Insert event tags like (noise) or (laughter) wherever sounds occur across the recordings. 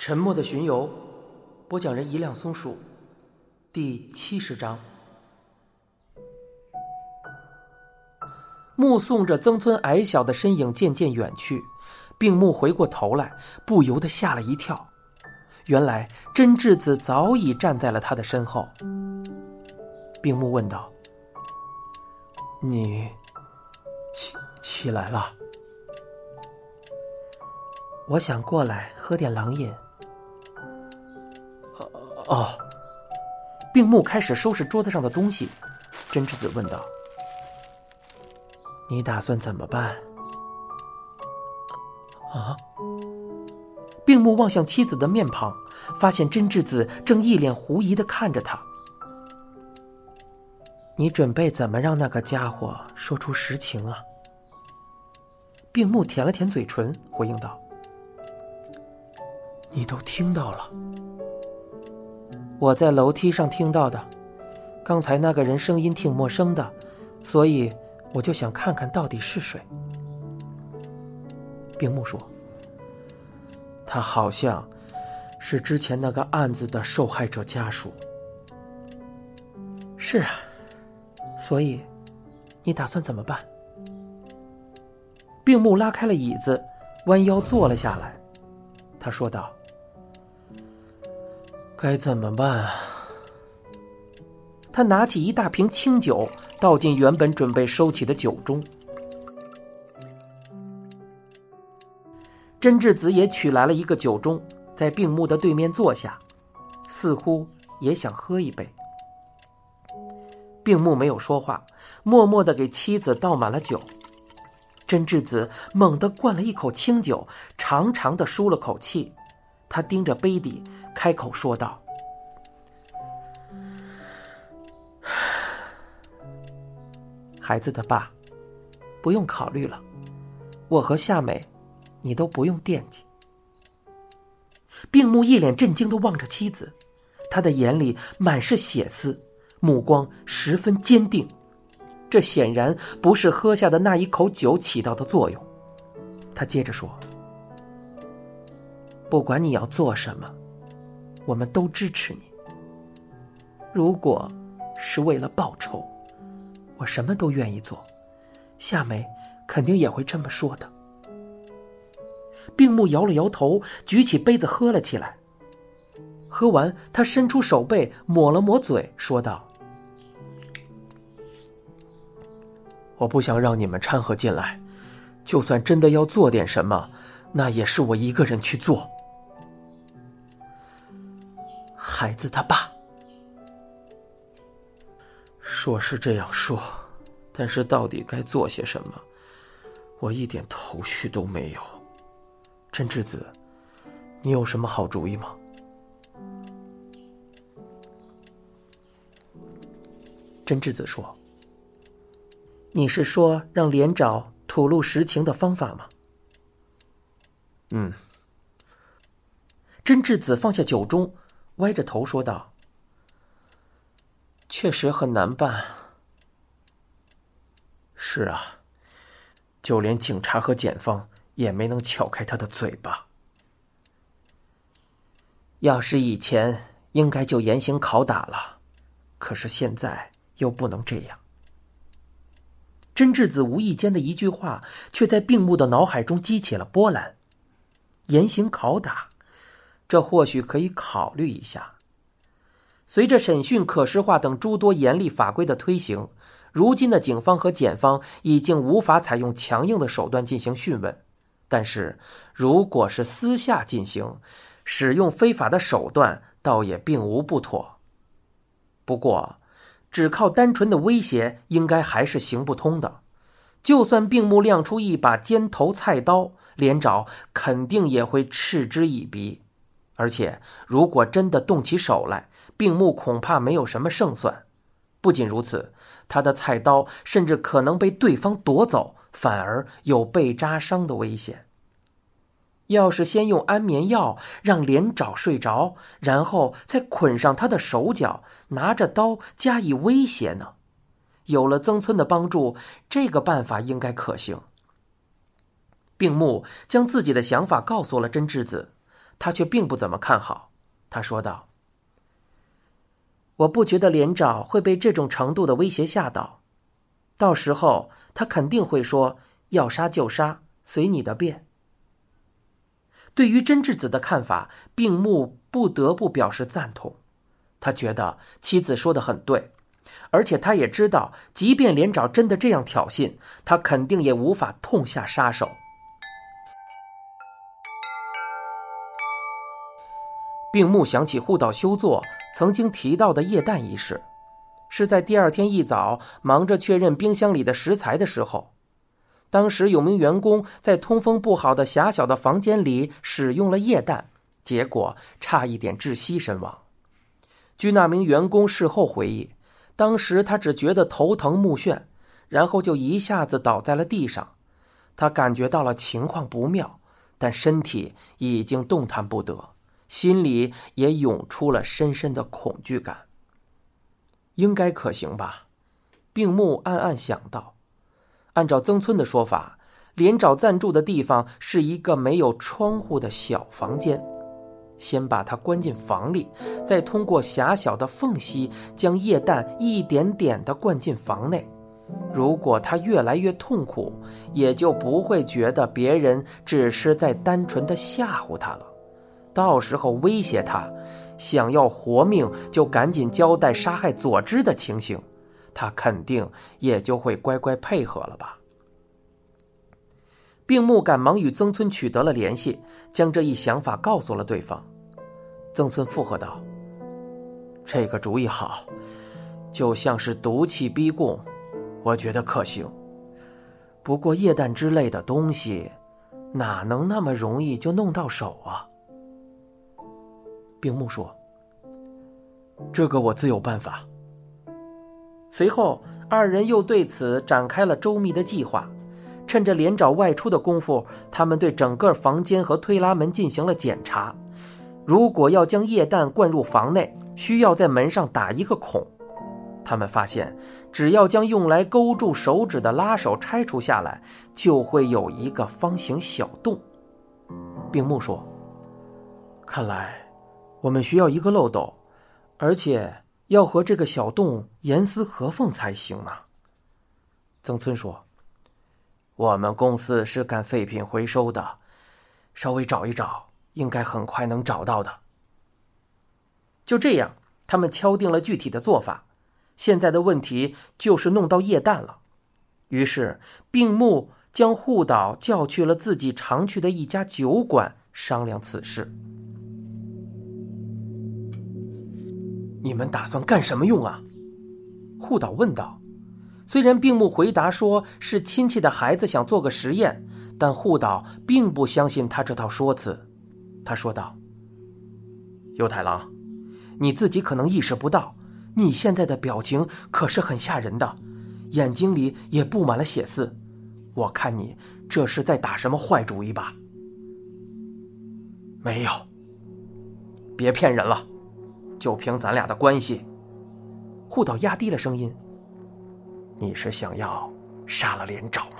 沉默的巡游，播讲人一辆松鼠，第七十章。目送着曾村矮小的身影渐渐远去，病木回过头来，不由得吓了一跳。原来真智子早已站在了他的身后。病木问道：“你起起来了？”我想过来喝点冷饮。哦，病木开始收拾桌子上的东西。真智子问道：“你打算怎么办？”啊！病木望向妻子的面庞，发现真智子正一脸狐疑的看着他。你准备怎么让那个家伙说出实情啊？病木舔了舔嘴唇，回应道。你都听到了，我在楼梯上听到的。刚才那个人声音挺陌生的，所以我就想看看到底是谁。病木说：“他好像是之前那个案子的受害者家属。”是啊，所以你打算怎么办？病木拉开了椅子，弯腰坐了下来。他说道。该怎么办啊？他拿起一大瓶清酒，倒进原本准备收起的酒盅。真智子也取来了一个酒盅，在病木的对面坐下，似乎也想喝一杯。病木没有说话，默默的给妻子倒满了酒。真智子猛地灌了一口清酒，长长的舒了口气。他盯着杯底，开口说道：“ (sighs) 孩子的爸，不用考虑了，我和夏美，你都不用惦记。”病木一脸震惊的望着妻子，他的眼里满是血丝，目光十分坚定。这显然不是喝下的那一口酒起到的作用。他接着说。不管你要做什么，我们都支持你。如果是为了报仇，我什么都愿意做。夏美肯定也会这么说的。病木摇了摇头，举起杯子喝了起来。喝完，他伸出手背抹了抹嘴，说道：“我不想让你们掺和进来，就算真的要做点什么，那也是我一个人去做。”孩子他爸说是这样说，但是到底该做些什么，我一点头绪都没有。真智子，你有什么好主意吗？真智子说：“你是说让连长吐露实情的方法吗？”嗯。真智子放下酒盅。歪着头说道：“确实很难办。是啊，就连警察和检方也没能撬开他的嘴巴。要是以前，应该就严刑拷打了，可是现在又不能这样。”真智子无意间的一句话，却在病木的脑海中激起了波澜。严刑拷打。这或许可以考虑一下。随着审讯可视化等诸多严厉法规的推行，如今的警方和检方已经无法采用强硬的手段进行讯问。但是，如果是私下进行，使用非法的手段，倒也并无不妥。不过，只靠单纯的威胁，应该还是行不通的。就算病目亮出一把尖头菜刀，连长肯定也会嗤之以鼻。而且，如果真的动起手来，病木恐怕没有什么胜算。不仅如此，他的菜刀甚至可能被对方夺走，反而有被扎伤的危险。要是先用安眠药让连长睡着，然后再捆上他的手脚，拿着刀加以威胁呢？有了曾村的帮助，这个办法应该可行。病木将自己的想法告诉了真智子。他却并不怎么看好。他说道：“我不觉得连长会被这种程度的威胁吓到，到时候他肯定会说要杀就杀，随你的便。”对于真智子的看法，病木不得不表示赞同。他觉得妻子说的很对，而且他也知道，即便连长真的这样挑衅，他肯定也无法痛下杀手。病木想起护岛修作曾经提到的液氮一事，是在第二天一早忙着确认冰箱里的食材的时候。当时有名员工在通风不好的狭小的房间里使用了液氮，结果差一点窒息身亡。据那名员工事后回忆，当时他只觉得头疼目眩，然后就一下子倒在了地上。他感觉到了情况不妙，但身体已经动弹不得，心里也涌出了深深的恐惧感。应该可行吧？病木暗暗想到。按照曾村的说法，连找暂住的地方是一个没有窗户的小房间。先把他关进房里，再通过狭小的缝隙将液氮一点点的灌进房内。如果他越来越痛苦，也就不会觉得别人只是在单纯的吓唬他了。到时候威胁他，想要活命就赶紧交代杀害佐之的情形。他肯定也就会乖乖配合了吧。病木赶忙与曾村取得了联系，将这一想法告诉了对方。曾村附和道：“这个主意好，就像是毒气逼供，我觉得可行。不过液氮之类的东西，哪能那么容易就弄到手啊？”病木说：“这个我自有办法。”随后，二人又对此展开了周密的计划。趁着连长外出的功夫，他们对整个房间和推拉门进行了检查。如果要将液氮灌入房内，需要在门上打一个孔。他们发现，只要将用来勾住手指的拉手拆除下来，就会有一个方形小洞。病木说：“看来，我们需要一个漏斗，而且……”要和这个小洞严丝合缝才行呢。曾村说：“我们公司是干废品回收的，稍微找一找，应该很快能找到的。”就这样，他们敲定了具体的做法。现在的问题就是弄到液氮了。于是，病木将护岛叫去了自己常去的一家酒馆，商量此事。你们打算干什么用啊？护岛问道。虽然病木回答说是亲戚的孩子想做个实验，但护岛并不相信他这套说辞。他说道：“犹太郎，你自己可能意识不到，你现在的表情可是很吓人的，眼睛里也布满了血丝。我看你这是在打什么坏主意吧？”没有，别骗人了。就凭咱俩的关系，护岛压低了声音：“你是想要杀了连长吗？”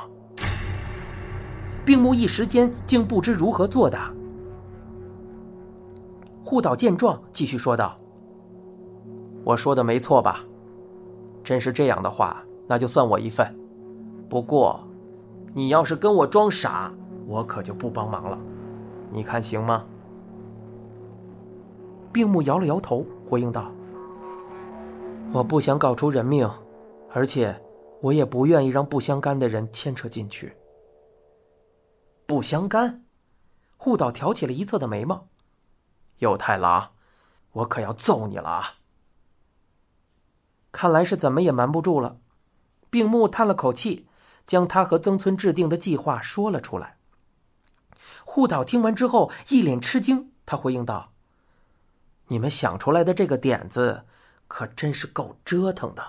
病木一时间竟不知如何作答。护岛见状，继续说道：“我说的没错吧？真是这样的话，那就算我一份。不过，你要是跟我装傻，我可就不帮忙了。你看行吗？”病木摇了摇头，回应道：“我不想搞出人命，而且我也不愿意让不相干的人牵扯进去。”不相干，护岛挑起了一侧的眉毛。有太郎，我可要揍你了啊！看来是怎么也瞒不住了。病木叹了口气，将他和曾村制定的计划说了出来。护岛听完之后，一脸吃惊，他回应道。你们想出来的这个点子，可真是够折腾的。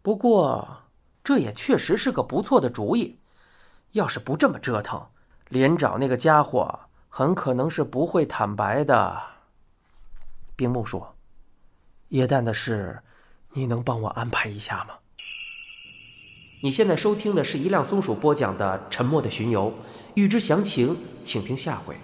不过，这也确实是个不错的主意。要是不这么折腾，连长那个家伙很可能是不会坦白的。冰木说：“液氮的事，你能帮我安排一下吗？”你现在收听的是一辆松鼠播讲的《沉默的巡游》，欲知详情，请听下回。